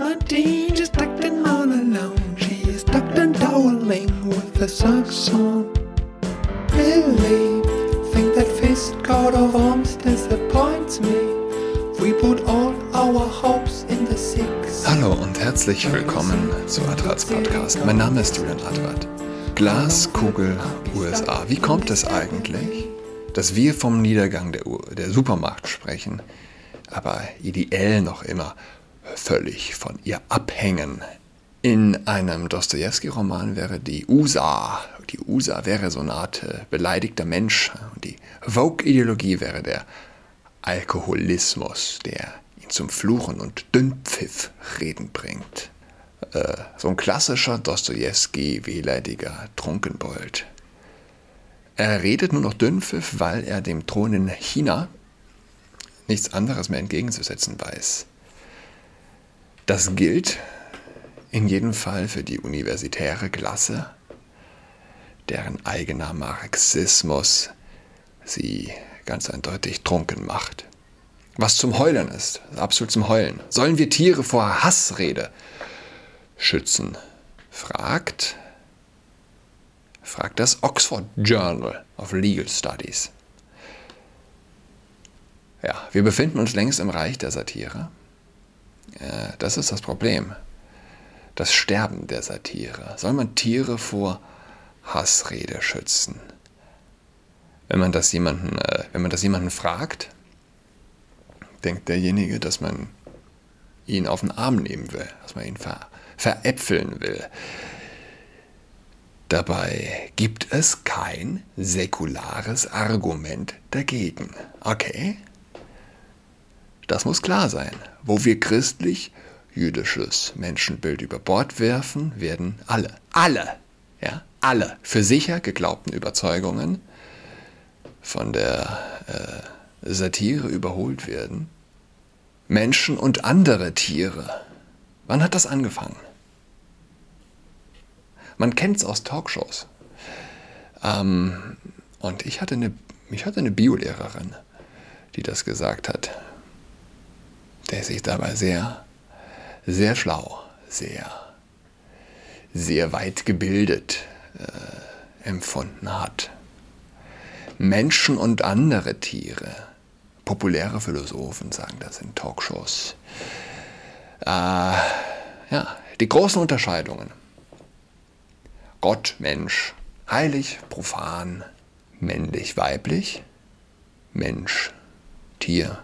19, just tucked in all alone. She is tucked and toweling with a socks on. Really think that fist coat of arms disappoints me. We put all our hopes in the six. Hallo und herzlich willkommen zu Adrats Podcast. Mein Name ist Julian Adrat. Glaskugel USA. Wie kommt es eigentlich, dass wir vom Niedergang der, der Supermacht sprechen, aber ideell noch immer völlig von ihr abhängen? In einem Dostoevsky-Roman wäre die USA, die USA wäre so eine Art äh, beleidigter Mensch und die Vogue-Ideologie wäre der Alkoholismus, der ihn zum Fluchen und Dünnpfiff reden bringt. Äh, so ein klassischer Dostoevsky-wehleidiger Trunkenbold. Er redet nur noch Dünnpfiff, weil er dem Thron in China nichts anderes mehr entgegenzusetzen weiß. Das gilt in jedem Fall für die universitäre Klasse, deren eigener Marxismus sie ganz eindeutig trunken macht. Was zum Heulen ist, absolut zum Heulen. Sollen wir Tiere vor Hassrede schützen? Fragt, fragt das Oxford Journal of Legal Studies. Ja, wir befinden uns längst im Reich der Satire. Äh, das ist das Problem. Das Sterben der Satire. Soll man Tiere vor Hassrede schützen? Wenn man das jemanden, äh, wenn man das jemanden fragt, denkt derjenige, dass man ihn auf den Arm nehmen will, dass man ihn ver veräpfeln will. Dabei gibt es kein säkulares Argument dagegen. Okay? Das muss klar sein. Wo wir christlich jüdisches Menschenbild über Bord werfen, werden alle, alle, ja, alle für sicher geglaubten Überzeugungen von der äh, Satire überholt werden. Menschen und andere Tiere. Wann hat das angefangen? Man kennt es aus Talkshows. Ähm, und ich hatte eine, ich hatte eine Biolehrerin, die das gesagt hat der sich dabei sehr, sehr schlau, sehr, sehr weit gebildet äh, empfunden hat. Menschen und andere Tiere, populäre Philosophen sagen das in Talkshows. Äh, ja, die großen Unterscheidungen. Gott, Mensch, heilig, profan, männlich, weiblich, Mensch, Tier,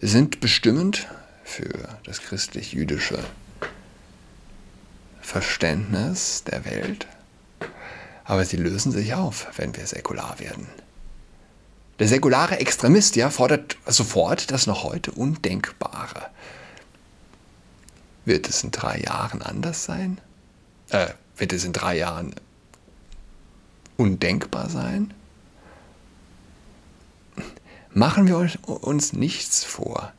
sind bestimmend für das christlich-jüdische Verständnis der Welt, aber sie lösen sich auf, wenn wir säkular werden. Der säkulare Extremist ja fordert sofort das noch heute Undenkbare. Wird es in drei Jahren anders sein? Äh, wird es in drei Jahren undenkbar sein? Machen wir uns nichts vor.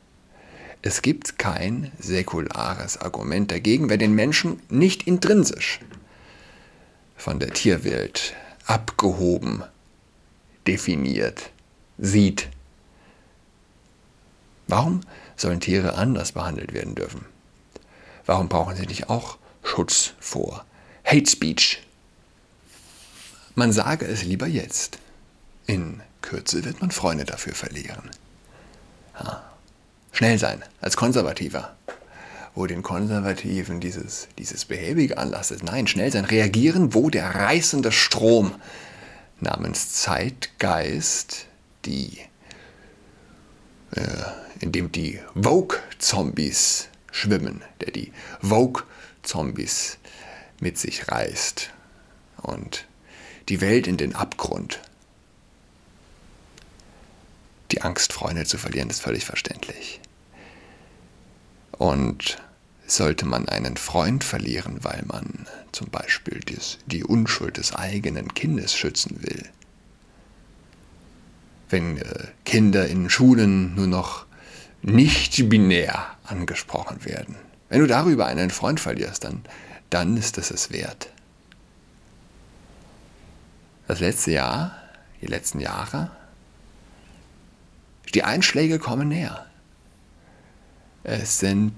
Es gibt kein säkulares Argument dagegen, wer den Menschen nicht intrinsisch von der Tierwelt abgehoben definiert, sieht. Warum sollen Tiere anders behandelt werden dürfen? Warum brauchen sie nicht auch Schutz vor Hate Speech? Man sage es lieber jetzt. In Kürze wird man Freunde dafür verlieren. Ja. Schnell sein, als Konservativer. Wo den Konservativen dieses, dieses behäbige Anlass ist. Nein, schnell sein, reagieren, wo der reißende Strom namens Zeitgeist, die, äh, in dem die Vogue-Zombies schwimmen, der die Vogue-Zombies mit sich reißt und die Welt in den Abgrund die Angst, Freunde zu verlieren, ist völlig verständlich. Und sollte man einen Freund verlieren, weil man zum Beispiel dies, die Unschuld des eigenen Kindes schützen will, wenn äh, Kinder in Schulen nur noch nicht binär angesprochen werden, wenn du darüber einen Freund verlierst, dann, dann ist es es wert. Das letzte Jahr, die letzten Jahre die Einschläge kommen näher. Es sind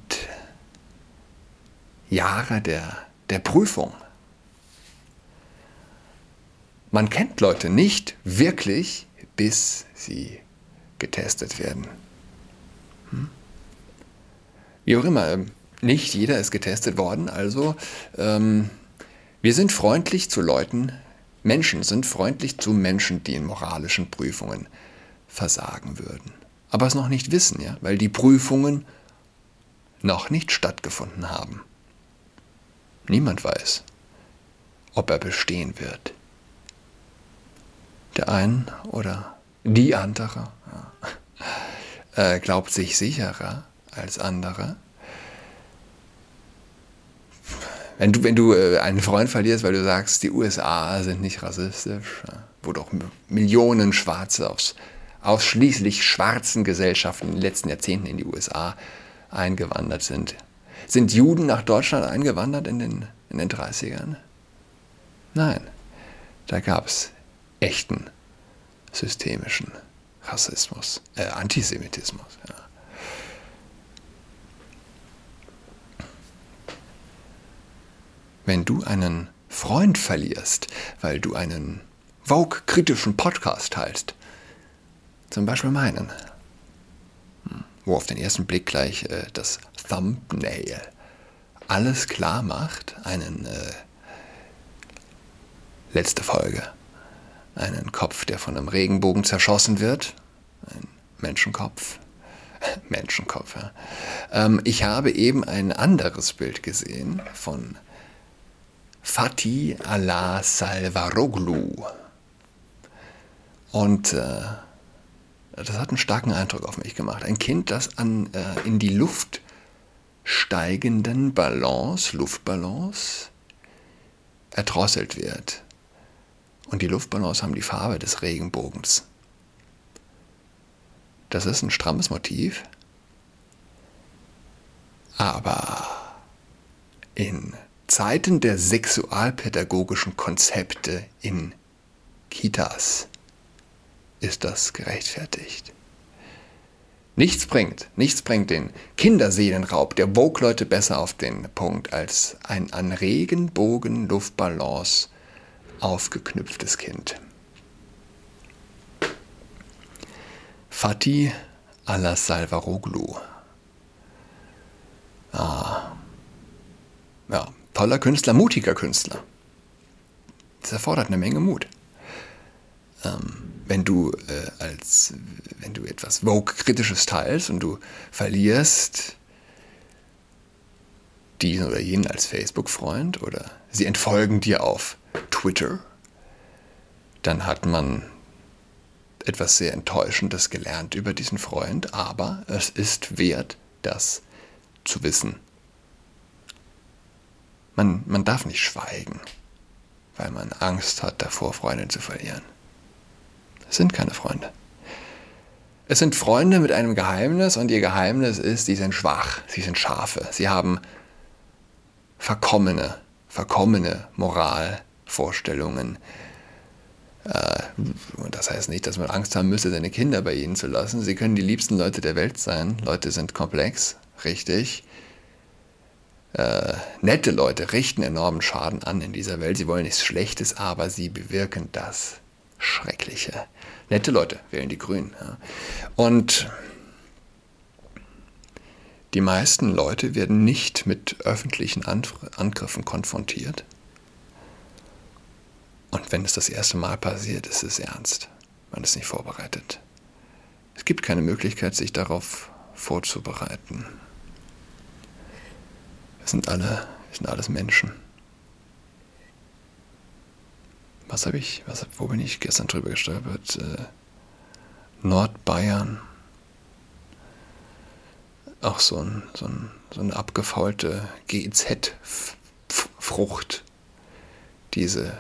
Jahre der, der Prüfung. Man kennt Leute nicht wirklich, bis sie getestet werden. Hm? Wie auch immer, ähm, nicht jeder ist getestet worden, also ähm, wir sind freundlich zu Leuten, Menschen sind freundlich zu Menschen, die in moralischen Prüfungen versagen würden. Aber es noch nicht wissen, ja, weil die Prüfungen noch nicht stattgefunden haben. Niemand weiß, ob er bestehen wird. Der ein oder die andere ja, äh, glaubt sich sicherer als andere. Wenn du, wenn du äh, einen Freund verlierst, weil du sagst, die USA sind nicht rassistisch, wo doch Millionen Schwarze aus ausschließlich schwarzen Gesellschaften in den letzten Jahrzehnten in die USA eingewandert sind. Sind Juden nach Deutschland eingewandert in den, in den 30ern? Nein, da gab es echten systemischen Rassismus, äh, Antisemitismus. Ja. Wenn du einen Freund verlierst, weil du einen Vogue-kritischen Podcast teilst, zum Beispiel meinen, wo auf den ersten Blick gleich äh, das Thumbnail alles klar macht, einen äh, letzte Folge einen Kopf, der von einem Regenbogen zerschossen wird, ein Menschenkopf. Menschenkopf, ja. Ähm, ich habe eben ein anderes Bild gesehen von Fatih Allah Salvaroglu. Und äh, das hat einen starken Eindruck auf mich gemacht. Ein Kind, das an äh, in die Luft steigenden Ballons, Luftballons, erdrosselt wird. Und die Luftballons haben die Farbe des Regenbogens. Das ist ein strammes Motiv. Aber in Zeiten der sexualpädagogischen Konzepte in Kitas ist das gerechtfertigt. Nichts bringt, nichts bringt den Kinderseelenraub der Vogue-Leute besser auf den Punkt als ein an Regenbogen Luftballons aufgeknüpftes Kind. Fatih Alas-Salvaroglu. Ah. Ja, toller Künstler, mutiger Künstler. Das erfordert eine Menge Mut. Ähm, wenn du äh, als wenn du etwas Vogue-kritisches teilst und du verlierst diesen oder jenen als Facebook-Freund oder sie entfolgen dir auf Twitter, dann hat man etwas sehr Enttäuschendes gelernt über diesen Freund, aber es ist wert, das zu wissen. Man, man darf nicht schweigen, weil man Angst hat, davor Freunde zu verlieren. Es sind keine Freunde. Es sind Freunde mit einem Geheimnis und ihr Geheimnis ist, sie sind schwach, sie sind Schafe, sie haben verkommene, verkommene Moral, Vorstellungen. Äh, und das heißt nicht, dass man Angst haben müsse, seine Kinder bei ihnen zu lassen. Sie können die liebsten Leute der Welt sein. Leute sind komplex, richtig. Äh, nette Leute richten enormen Schaden an in dieser Welt. Sie wollen nichts Schlechtes, aber sie bewirken das Schreckliche. Nette Leute wählen die Grünen. Ja. Und die meisten Leute werden nicht mit öffentlichen Angriffen konfrontiert. Und wenn es das erste Mal passiert, ist es ernst. Man ist nicht vorbereitet. Es gibt keine Möglichkeit, sich darauf vorzubereiten. Wir sind alle, wir sind alles Menschen. Was habe ich, was, wo bin ich gestern drüber gestolpert? Äh, Nordbayern. Auch so, ein, so, ein, so eine abgefaulte GIZ-Frucht. Diese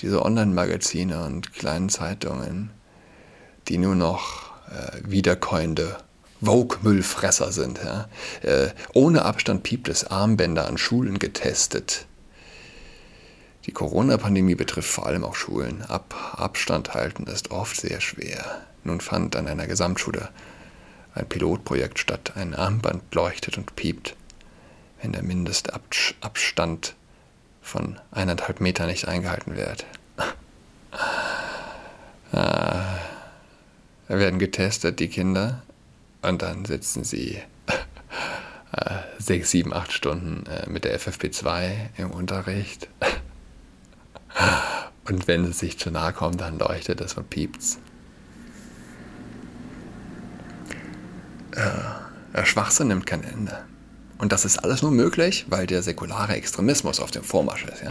diese Online-Magazine und kleinen Zeitungen, die nur noch äh, wiederkäuende Vogue-Müllfresser sind. Ja? Äh, ohne Abstand piept es Armbänder an Schulen getestet. Die Corona-Pandemie betrifft vor allem auch Schulen. Ab Abstand halten ist oft sehr schwer. Nun fand an einer Gesamtschule ein Pilotprojekt statt ein Armband leuchtet und piept, wenn der Mindestabstand von eineinhalb Meter nicht eingehalten wird. Ah, da werden getestet, die Kinder, und dann sitzen sie äh, sechs, sieben, acht Stunden äh, mit der FFP2 im Unterricht. Und wenn es sich zu nahe kommt, dann leuchtet es und piept's. Äh, der Schwachsinn nimmt kein Ende. Und das ist alles nur möglich, weil der säkulare Extremismus auf dem Vormarsch ist. Ja.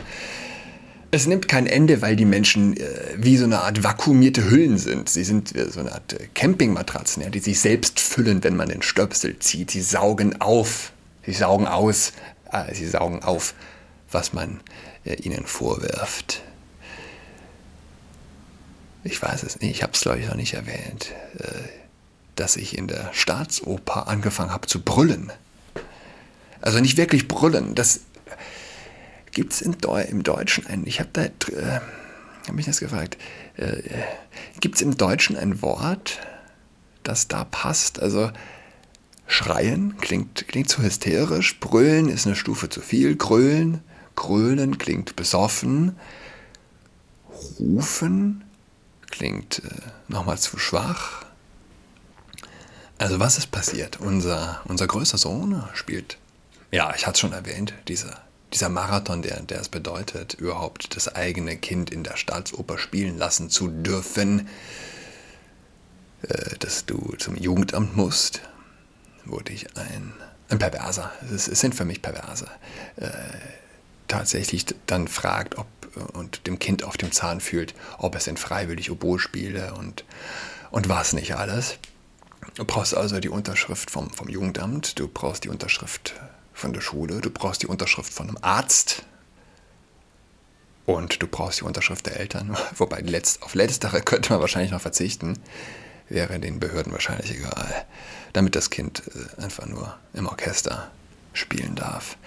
Es nimmt kein Ende, weil die Menschen äh, wie so eine Art vakuumierte Hüllen sind. Sie sind wie so eine Art äh, Campingmatratzen, ja, die sich selbst füllen, wenn man den Stöpsel zieht. Sie saugen auf, sie saugen aus, äh, sie saugen auf, was man äh, ihnen vorwirft. Ich weiß es nicht, ich habe es glaube ich noch nicht erwähnt, äh, dass ich in der Staatsoper angefangen habe zu brüllen. Also nicht wirklich brüllen, das Gibt es Deu im Deutschen ein, ich habe da, äh, habe mich das gefragt, äh, gibt es im Deutschen ein Wort, das da passt? Also schreien klingt, klingt zu hysterisch, brüllen ist eine Stufe zu viel, grölen, grölen klingt besoffen, rufen klingt äh, nochmal zu schwach. Also was ist passiert? Unser, unser größter Sohn spielt, ja, ich hatte es schon erwähnt, dieser dieser Marathon, der, der es bedeutet, überhaupt das eigene Kind in der Staatsoper spielen lassen zu dürfen, äh, dass du zum Jugendamt musst, wurde ich ein, ein Perverser, es, es sind für mich Perverse, äh, tatsächlich dann fragt, ob und dem Kind auf dem Zahn fühlt, ob es denn freiwillig Oboe spiele und, und was nicht alles. Du brauchst also die Unterschrift vom, vom Jugendamt, du brauchst die Unterschrift von der Schule, du brauchst die Unterschrift von einem Arzt und du brauchst die Unterschrift der Eltern. Wobei letzt, auf letztere könnte man wahrscheinlich noch verzichten, wäre den Behörden wahrscheinlich egal, damit das Kind äh, einfach nur im Orchester spielen darf.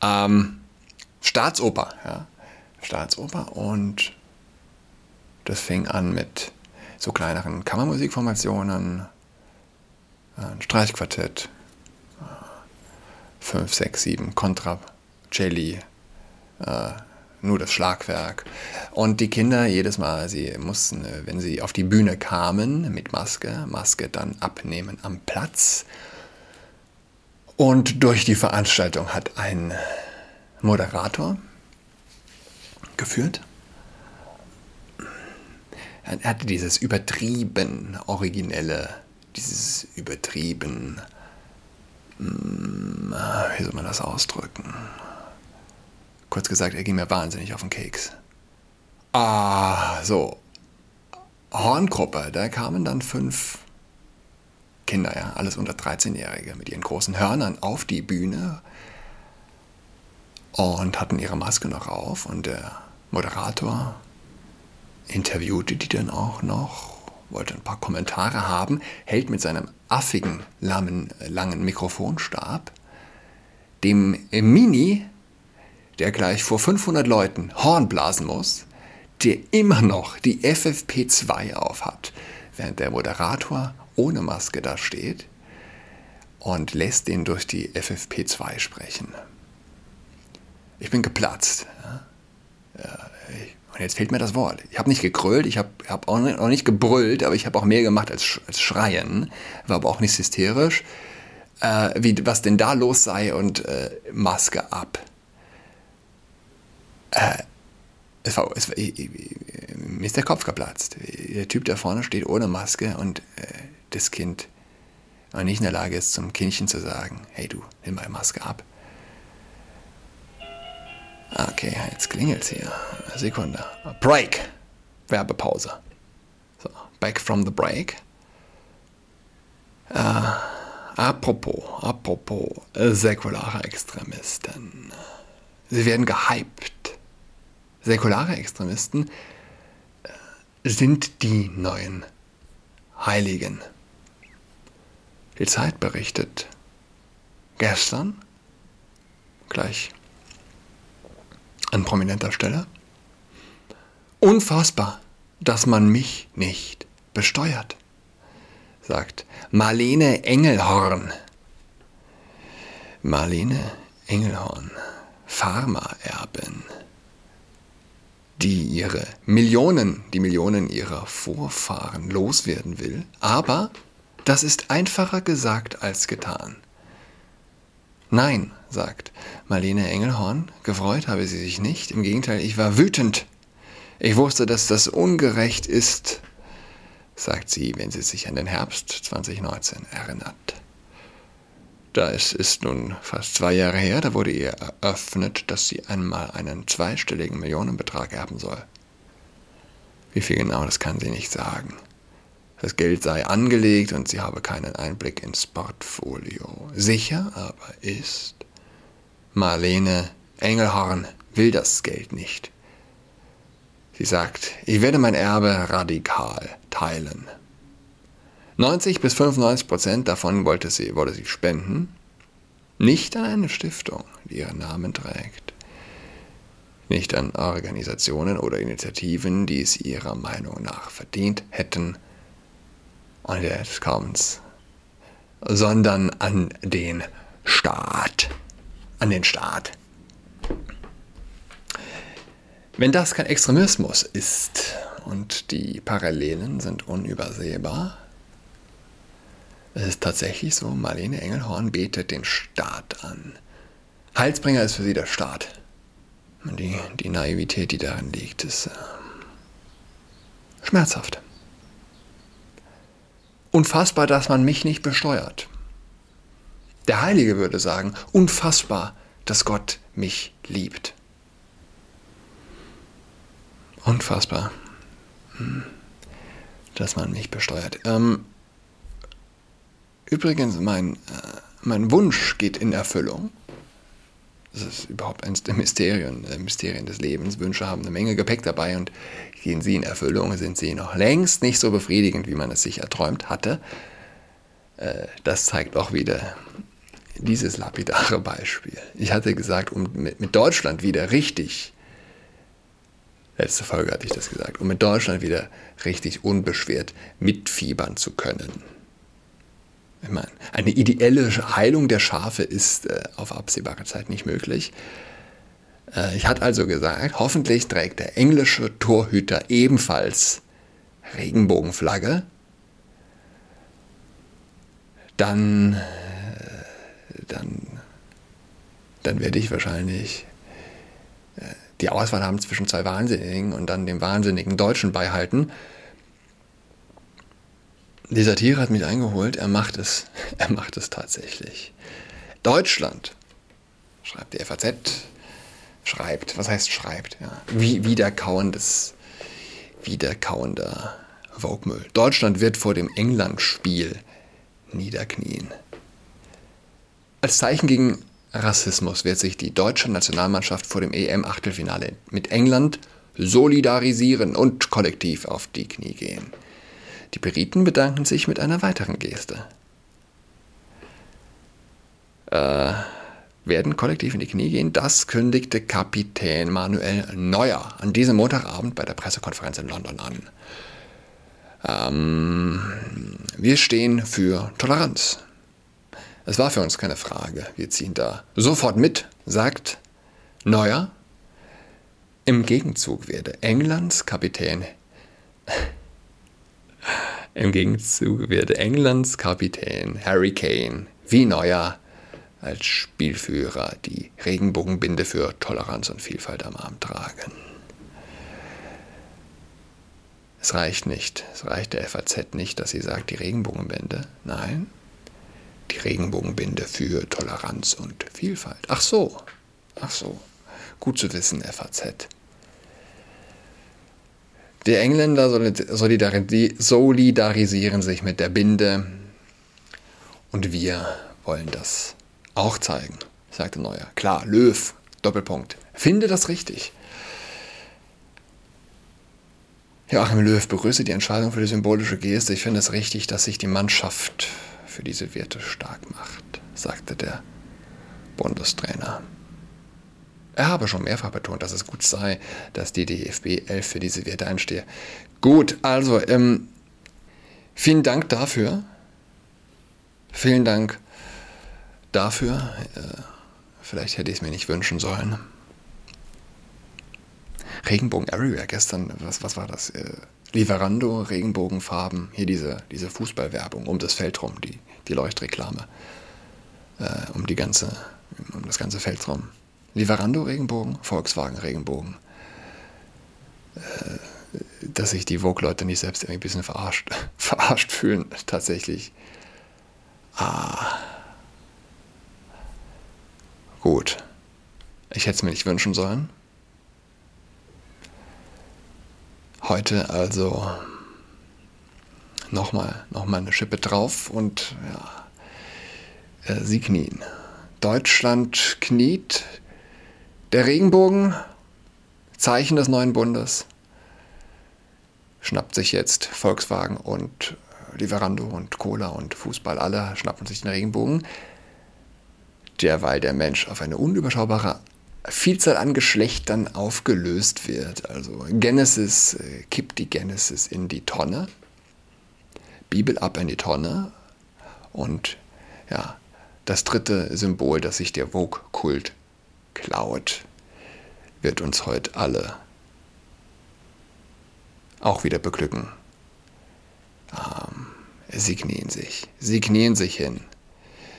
Ähm, Staatsoper, ja, Staatsoper und das fing an mit so kleineren Kammermusikformationen, ein Streichquartett, 5, 6, 7 Contra, Celli, äh, nur das Schlagwerk. Und die Kinder jedes Mal, sie mussten, äh, wenn sie auf die Bühne kamen mit Maske, Maske dann abnehmen am Platz. Und durch die Veranstaltung hat ein Moderator geführt. Er hatte dieses übertrieben originelle, dieses übertrieben hm, wie soll man das ausdrücken? Kurz gesagt, er ging mir wahnsinnig auf den Keks. Ah, so. Horngruppe, da kamen dann fünf Kinder, ja, alles unter 13-Jährige, mit ihren großen Hörnern auf die Bühne und hatten ihre Maske noch auf und der Moderator interviewte die dann auch noch wollte ein paar Kommentare haben, hält mit seinem affigen, langen, langen Mikrofonstab dem Mini, der gleich vor 500 Leuten Horn blasen muss, der immer noch die FFP2 aufhat, während der Moderator ohne Maske da steht und lässt den durch die FFP2 sprechen. Ich bin geplatzt. Und jetzt fehlt mir das Wort. Ich habe nicht gegrölt, ich habe hab auch, nicht, auch nicht gebrüllt, aber ich habe auch mehr gemacht als, als schreien. War aber auch nicht hysterisch. Äh, wie, was denn da los sei und äh, Maske ab. Äh, es war, es war, ich, ich, mir ist der Kopf geplatzt. Der Typ da vorne steht ohne Maske und äh, das Kind war nicht in der Lage ist, zum Kindchen zu sagen, hey du, nimm mal Maske ab. Okay, jetzt klingelt es hier. Sekunde. Break. Werbepause. So, back from the break. Äh, apropos, apropos säkulare Extremisten. Sie werden gehypt. Säkulare Extremisten äh, sind die neuen Heiligen. Die Zeit berichtet gestern, gleich an prominenter Stelle. Unfassbar, dass man mich nicht besteuert. sagt Marlene Engelhorn. Marlene Engelhorn, Pharmaerbin, die ihre Millionen, die Millionen ihrer Vorfahren loswerden will, aber das ist einfacher gesagt als getan. Nein, sagt Marlene Engelhorn, gefreut habe sie sich nicht, im Gegenteil, ich war wütend. Ich wusste, dass das ungerecht ist, sagt sie, wenn sie sich an den Herbst 2019 erinnert. Da es ist nun fast zwei Jahre her, da wurde ihr eröffnet, dass sie einmal einen zweistelligen Millionenbetrag erben soll. Wie viel genau, das kann sie nicht sagen. Das Geld sei angelegt und sie habe keinen Einblick ins Portfolio. Sicher aber ist, Marlene Engelhorn will das Geld nicht. Sie sagt, ich werde mein Erbe radikal teilen. 90 bis 95 Prozent davon wollte sie, wollte sie spenden, nicht an eine Stiftung, die ihren Namen trägt, nicht an Organisationen oder Initiativen, die es ihrer Meinung nach verdient hätten, und jetzt kommt's, sondern an den Staat. An den Staat. Wenn das kein Extremismus ist und die Parallelen sind unübersehbar, es ist tatsächlich so, Marlene Engelhorn betet den Staat an. Heilsbringer ist für sie der Staat. Die, die Naivität, die darin liegt, ist äh, schmerzhaft. Unfassbar, dass man mich nicht besteuert. Der Heilige würde sagen, unfassbar, dass Gott mich liebt. Unfassbar, hm, dass man mich besteuert. Ähm, übrigens, mein, äh, mein Wunsch geht in Erfüllung. Das ist überhaupt eines der Mysterien, äh, Mysterien des Lebens. Wünsche haben eine Menge Gepäck dabei und gehen sie in Erfüllung, sind sie noch längst nicht so befriedigend, wie man es sich erträumt hatte. Äh, das zeigt auch wieder dieses lapidare Beispiel. Ich hatte gesagt, um mit Deutschland wieder richtig letzte Folge hatte ich das gesagt, um in Deutschland wieder richtig unbeschwert mitfiebern zu können. Ich meine, eine ideelle Heilung der Schafe ist äh, auf absehbare Zeit nicht möglich. Äh, ich hatte also gesagt, hoffentlich trägt der englische Torhüter ebenfalls Regenbogenflagge. Dann, dann, dann werde ich wahrscheinlich die Auswahl haben zwischen zwei Wahnsinnigen und dann dem wahnsinnigen Deutschen beihalten. Dieser Tier hat mich eingeholt, er macht es, er macht es tatsächlich. Deutschland, schreibt die FAZ, schreibt, was heißt schreibt, ja, wie wiederkauendes, wiederkauender Vogue-Müll. Deutschland wird vor dem England-Spiel niederknien. Als Zeichen gegen Rassismus wird sich die deutsche Nationalmannschaft vor dem EM-Achtelfinale mit England solidarisieren und kollektiv auf die Knie gehen. Die Briten bedanken sich mit einer weiteren Geste. Äh, werden kollektiv in die Knie gehen, das kündigte Kapitän Manuel Neuer an diesem Montagabend bei der Pressekonferenz in London an. Ähm, wir stehen für Toleranz. Es war für uns keine Frage. Wir ziehen da sofort mit, sagt Neuer. Im Gegenzug werde Englands Kapitän im Gegenzug werde Englands Kapitän Harry Kane wie Neuer als Spielführer die Regenbogenbinde für Toleranz und Vielfalt am Arm tragen. Es reicht nicht, es reicht der FAZ nicht, dass sie sagt, die Regenbogenbinde. Nein, die Regenbogenbinde für Toleranz und Vielfalt. Ach so, ach so. Gut zu wissen, FAZ. Die Engländer solidarisieren sich mit der Binde und wir wollen das auch zeigen, sagte Neuer. Klar, Löw, Doppelpunkt. Finde das richtig. Joachim Löw begrüße die Entscheidung für die symbolische Geste. Ich finde es richtig, dass sich die Mannschaft für diese Werte stark macht, sagte der Bundestrainer. Er habe schon mehrfach betont, dass es gut sei, dass die DFB 11 für diese Werte einstehe. Gut, also ähm, vielen Dank dafür. Vielen Dank dafür. Äh, vielleicht hätte ich es mir nicht wünschen sollen. Regenbogen Everywhere gestern, was, was war das? Äh, Lieferando, Regenbogenfarben, hier diese, diese Fußballwerbung um das Feld rum, die, die Leuchtreklame, äh, um, die ganze, um das ganze Feld rum. Lieferando Regenbogen, Volkswagen Regenbogen. Äh, dass sich die Vogue-Leute nicht selbst irgendwie ein bisschen verarscht, verarscht fühlen, tatsächlich. Ah. Gut. Ich hätte es mir nicht wünschen sollen. Heute also nochmal noch mal eine Schippe drauf und ja, äh, sie knien. Deutschland kniet. Der Regenbogen, Zeichen des neuen Bundes, schnappt sich jetzt Volkswagen und Lieferando und Cola und Fußball, alle schnappen sich den Regenbogen, derweil der Mensch auf eine unüberschaubare Vielzahl an Geschlechtern aufgelöst wird. Also Genesis äh, kippt die Genesis in die Tonne, Bibel ab in die Tonne und ja, das dritte Symbol, das sich der Vogue-Kult klaut, wird uns heute alle auch wieder beglücken. Ähm, sie knien sich, sie knien sich hin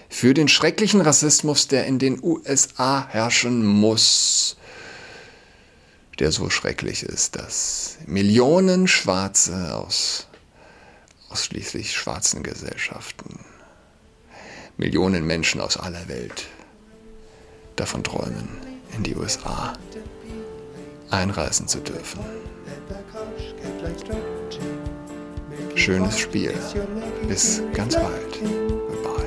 für den schrecklichen Rassismus, der in den USA herrschen muss, der so schrecklich ist, dass Millionen Schwarze aus ausschließlich schwarzen Gesellschaften, Millionen Menschen aus aller Welt davon träumen, in die USA einreisen zu dürfen. Schönes Spiel. Bis ganz bald.